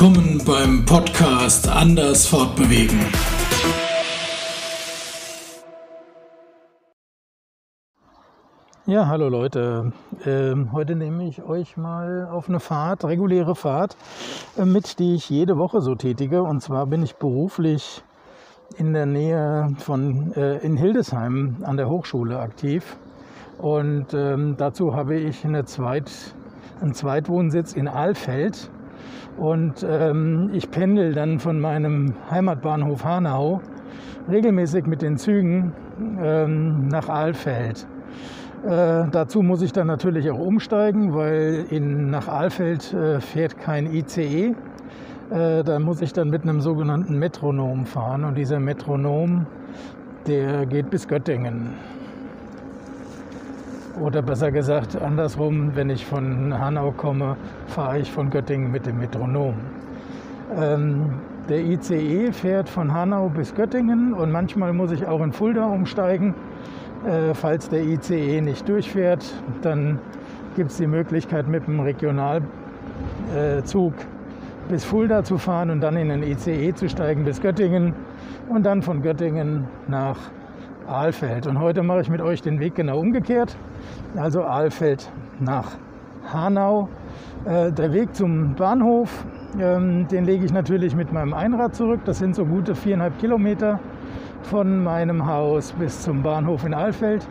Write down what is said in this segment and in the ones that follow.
Willkommen beim Podcast Anders Fortbewegen. Ja, hallo Leute. Ähm, heute nehme ich euch mal auf eine Fahrt, reguläre Fahrt, äh, mit, die ich jede Woche so tätige. Und zwar bin ich beruflich in der Nähe von äh, in Hildesheim an der Hochschule aktiv. Und ähm, dazu habe ich eine Zweit, einen Zweitwohnsitz in Ahlfeld. Und ähm, ich pendel dann von meinem Heimatbahnhof Hanau regelmäßig mit den Zügen ähm, nach Ahlfeld. Äh, dazu muss ich dann natürlich auch umsteigen, weil in, nach Ahlfeld äh, fährt kein ICE. Äh, da muss ich dann mit einem sogenannten Metronom fahren und dieser Metronom, der geht bis Göttingen. Oder besser gesagt, andersrum, wenn ich von Hanau komme, fahre ich von Göttingen mit dem Metronom. Ähm, der ICE fährt von Hanau bis Göttingen und manchmal muss ich auch in Fulda umsteigen. Äh, falls der ICE nicht durchfährt, dann gibt es die Möglichkeit mit dem Regionalzug bis Fulda zu fahren und dann in den ICE zu steigen bis Göttingen und dann von Göttingen nach Ahlfeld. Und heute mache ich mit euch den Weg genau umgekehrt. Also Ahlfeld nach Hanau. Äh, der Weg zum Bahnhof, ähm, den lege ich natürlich mit meinem Einrad zurück. Das sind so gute viereinhalb Kilometer von meinem Haus bis zum Bahnhof in Ahlfeld.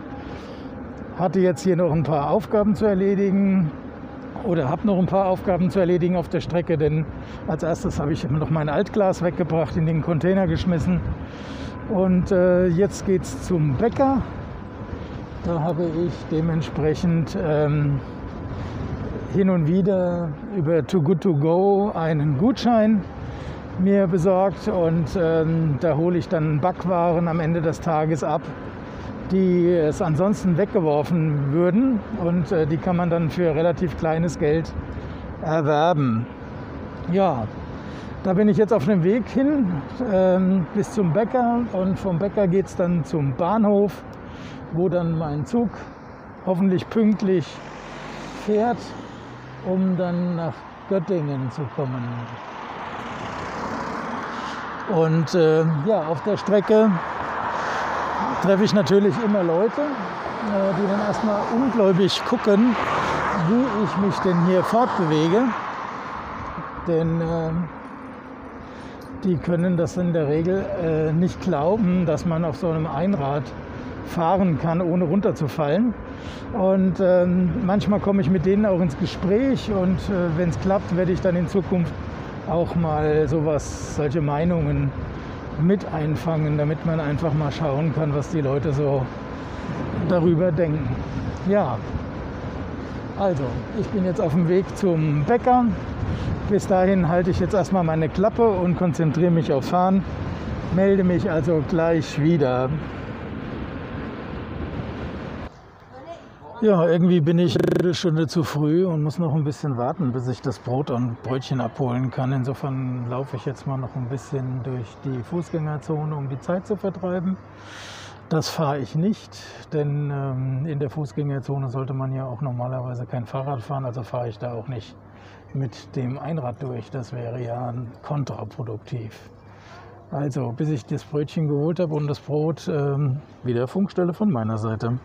Hatte jetzt hier noch ein paar Aufgaben zu erledigen oder habe noch ein paar Aufgaben zu erledigen auf der Strecke, denn als erstes habe ich noch mein Altglas weggebracht, in den Container geschmissen. Und äh, jetzt geht es zum Bäcker. Da habe ich dementsprechend ähm, hin und wieder über Too Good To Go einen Gutschein mir besorgt und ähm, da hole ich dann Backwaren am Ende des Tages ab, die es ansonsten weggeworfen würden und äh, die kann man dann für relativ kleines Geld erwerben. Ja, da bin ich jetzt auf dem Weg hin ähm, bis zum Bäcker und vom Bäcker geht es dann zum Bahnhof, wo dann mein Zug hoffentlich pünktlich fährt, um dann nach Göttingen zu kommen. Und äh, ja, auf der Strecke treffe ich natürlich immer Leute, äh, die dann erstmal ungläubig gucken, wie ich mich denn hier fortbewege. Denn äh, die können das in der Regel äh, nicht glauben, dass man auf so einem Einrad fahren kann, ohne runterzufallen. Und ähm, manchmal komme ich mit denen auch ins Gespräch und äh, wenn es klappt, werde ich dann in Zukunft auch mal sowas, solche Meinungen mit einfangen, damit man einfach mal schauen kann, was die Leute so darüber denken. Ja, also ich bin jetzt auf dem Weg zum Bäcker. Bis dahin halte ich jetzt erstmal meine Klappe und konzentriere mich aufs Fahren. Melde mich also gleich wieder. Ja, irgendwie bin ich eine Stunde zu früh und muss noch ein bisschen warten, bis ich das Brot und Brötchen abholen kann. Insofern laufe ich jetzt mal noch ein bisschen durch die Fußgängerzone, um die Zeit zu vertreiben. Das fahre ich nicht, denn ähm, in der Fußgängerzone sollte man ja auch normalerweise kein Fahrrad fahren, also fahre ich da auch nicht mit dem Einrad durch. Das wäre ja kontraproduktiv. Also, bis ich das Brötchen geholt habe und das Brot, ähm, wieder Funkstelle von meiner Seite.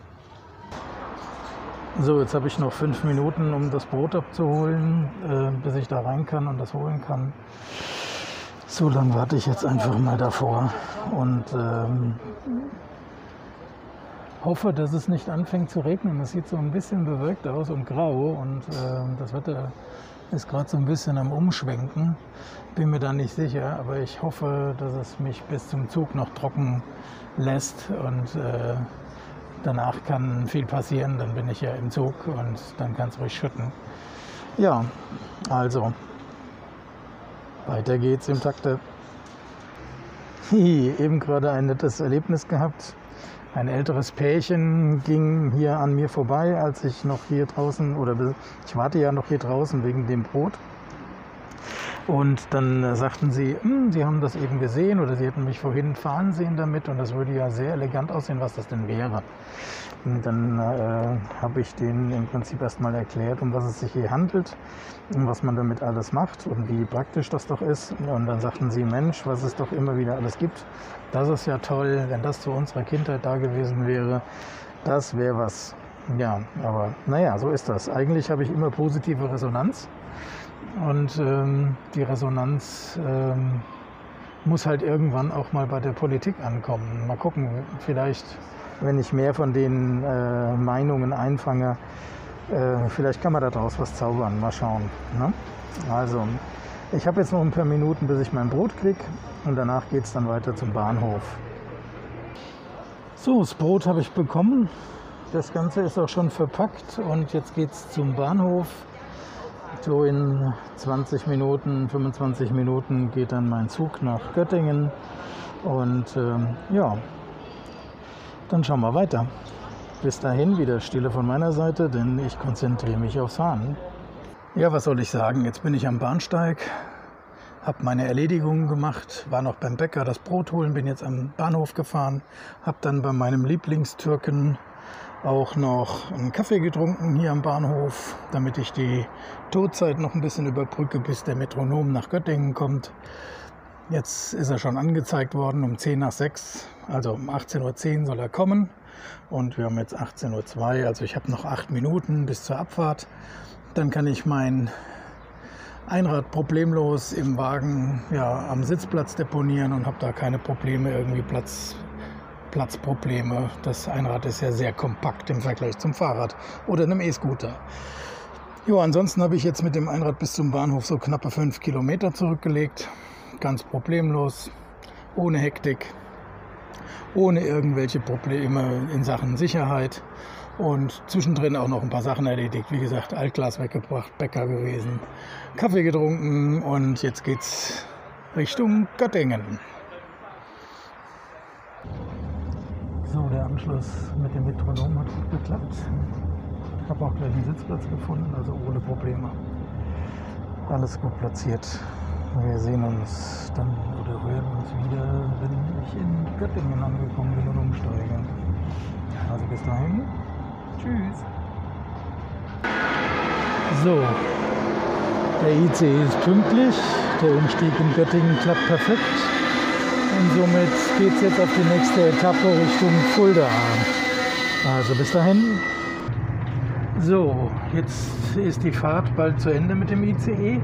So, jetzt habe ich noch fünf Minuten, um das Brot abzuholen, äh, bis ich da rein kann und das holen kann. So lange warte ich jetzt einfach mal davor und ähm, hoffe, dass es nicht anfängt zu regnen. Es sieht so ein bisschen bewölkt aus und grau und äh, das Wetter ist gerade so ein bisschen am Umschwenken. Bin mir da nicht sicher, aber ich hoffe, dass es mich bis zum Zug noch trocken lässt und äh, danach kann viel passieren, dann bin ich ja im Zug und dann kann es ruhig schütten. Ja, also weiter geht's im Takte. Hi, eben gerade ein nettes Erlebnis gehabt. Ein älteres Pärchen ging hier an mir vorbei, als ich noch hier draußen, oder ich warte ja noch hier draußen wegen dem Brot. Und dann äh, sagten sie, hm, sie haben das eben gesehen oder sie hätten mich vorhin fahren sehen damit und das würde ja sehr elegant aussehen, was das denn wäre. Und dann äh, habe ich denen im Prinzip erstmal erklärt, um was es sich hier handelt und was man damit alles macht und wie praktisch das doch ist. Und dann sagten sie, Mensch, was es doch immer wieder alles gibt, das ist ja toll, wenn das zu unserer Kindheit da gewesen wäre, das wäre was. Ja, aber naja, so ist das. Eigentlich habe ich immer positive Resonanz und ähm, die Resonanz ähm, muss halt irgendwann auch mal bei der Politik ankommen. Mal gucken, vielleicht, wenn ich mehr von den äh, Meinungen einfange, äh, vielleicht kann man daraus was zaubern. Mal schauen. Ne? Also, ich habe jetzt noch ein paar Minuten, bis ich mein Brot kriege und danach geht es dann weiter zum Bahnhof. So, das Brot habe ich bekommen. Das Ganze ist auch schon verpackt und jetzt geht es zum Bahnhof. So in 20 Minuten, 25 Minuten geht dann mein Zug nach Göttingen. Und ähm, ja, dann schauen wir weiter. Bis dahin wieder Stille von meiner Seite, denn ich konzentriere mich aufs Fahren. Ja, was soll ich sagen? Jetzt bin ich am Bahnsteig, habe meine Erledigungen gemacht, war noch beim Bäcker das Brot holen, bin jetzt am Bahnhof gefahren, habe dann bei meinem Lieblingstürken auch noch einen Kaffee getrunken hier am Bahnhof, damit ich die Todzeit noch ein bisschen überbrücke, bis der Metronom nach Göttingen kommt. Jetzt ist er schon angezeigt worden um 10 nach 6, also um 18.10 Uhr soll er kommen. Und wir haben jetzt 18.02 Uhr, also ich habe noch acht Minuten bis zur Abfahrt. Dann kann ich mein Einrad problemlos im Wagen ja, am Sitzplatz deponieren und habe da keine Probleme, irgendwie Platz Platzprobleme. Das Einrad ist ja sehr kompakt im Vergleich zum Fahrrad oder einem E-Scooter. Jo, ansonsten habe ich jetzt mit dem Einrad bis zum Bahnhof so knappe fünf Kilometer zurückgelegt. Ganz problemlos, ohne Hektik, ohne irgendwelche Probleme in Sachen Sicherheit und zwischendrin auch noch ein paar Sachen erledigt. Wie gesagt, Altglas weggebracht, Bäcker gewesen, Kaffee getrunken und jetzt geht's Richtung Göttingen. So, der Anschluss mit dem Metronom hat gut geklappt. Ich habe auch gleich einen Sitzplatz gefunden, also ohne Probleme. Alles gut platziert. Wir sehen uns dann oder hören uns wieder, wenn ich in Göttingen angekommen bin und umsteige. Also bis dahin. Tschüss. So, der ICE ist pünktlich. Der Umstieg in Göttingen klappt perfekt. Und somit geht es jetzt auf die nächste Etappe Richtung Fulda. Also bis dahin. So, jetzt ist die Fahrt bald zu Ende mit dem ICE.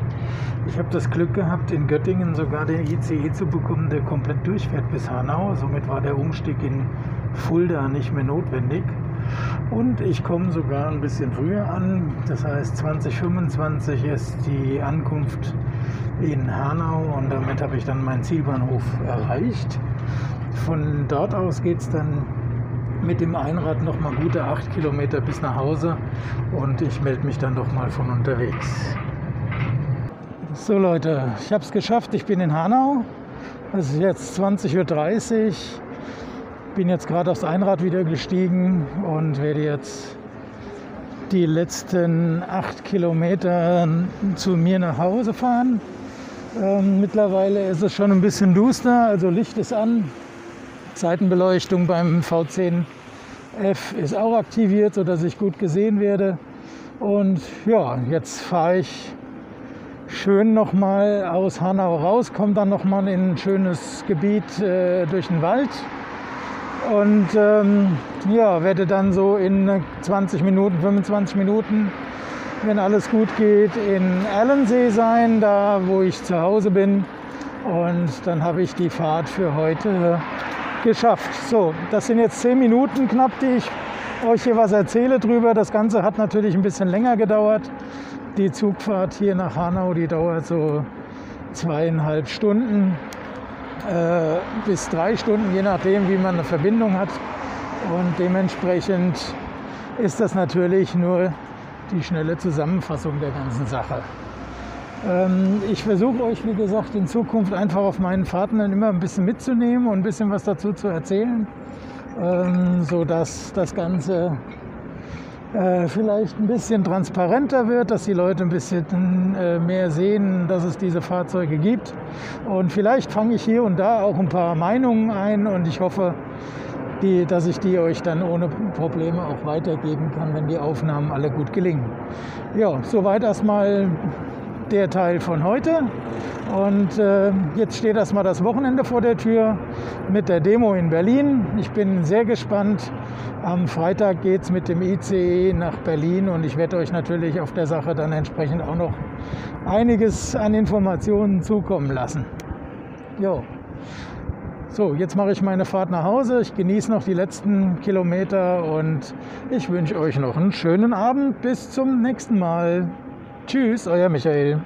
Ich habe das Glück gehabt, in Göttingen sogar den ICE zu bekommen, der komplett durchfährt bis Hanau. Somit war der Umstieg in Fulda nicht mehr notwendig. Und ich komme sogar ein bisschen früher an. Das heißt, 2025 ist die Ankunft in Hanau und damit habe ich dann meinen Zielbahnhof erreicht. Von dort aus geht es dann mit dem Einrad noch mal gute acht Kilometer bis nach Hause und ich melde mich dann doch mal von unterwegs. So Leute, ich habe es geschafft. Ich bin in Hanau. Es ist jetzt 20.30 Uhr. Bin jetzt gerade aufs Einrad wieder gestiegen und werde jetzt die letzten acht Kilometer zu mir nach Hause fahren. Ähm, mittlerweile ist es schon ein bisschen duster, also Licht ist an. Seitenbeleuchtung beim V10F ist auch aktiviert, sodass ich gut gesehen werde. Und ja, jetzt fahre ich schön nochmal aus Hanau raus, komme dann nochmal in ein schönes Gebiet äh, durch den Wald. Und ähm, ja, werde dann so in 20 Minuten, 25 Minuten wenn alles gut geht, in Allensee sein, da wo ich zu Hause bin. Und dann habe ich die Fahrt für heute geschafft. So, das sind jetzt zehn Minuten knapp, die ich euch hier was erzähle drüber. Das Ganze hat natürlich ein bisschen länger gedauert. Die Zugfahrt hier nach Hanau, die dauert so zweieinhalb Stunden bis drei Stunden, je nachdem, wie man eine Verbindung hat. Und dementsprechend ist das natürlich nur die schnelle Zusammenfassung der ganzen Sache. Ähm, ich versuche euch, wie gesagt, in Zukunft einfach auf meinen Fahrten dann immer ein bisschen mitzunehmen und ein bisschen was dazu zu erzählen, ähm, sodass das Ganze äh, vielleicht ein bisschen transparenter wird, dass die Leute ein bisschen äh, mehr sehen, dass es diese Fahrzeuge gibt. Und vielleicht fange ich hier und da auch ein paar Meinungen ein und ich hoffe, die, dass ich die euch dann ohne Probleme auch weitergeben kann, wenn die Aufnahmen alle gut gelingen. Ja, soweit erstmal der Teil von heute. Und äh, jetzt steht erstmal das Wochenende vor der Tür mit der Demo in Berlin. Ich bin sehr gespannt. Am Freitag geht es mit dem ICE nach Berlin und ich werde euch natürlich auf der Sache dann entsprechend auch noch einiges an Informationen zukommen lassen. Jo. So, jetzt mache ich meine Fahrt nach Hause. Ich genieße noch die letzten Kilometer und ich wünsche euch noch einen schönen Abend. Bis zum nächsten Mal. Tschüss, euer Michael.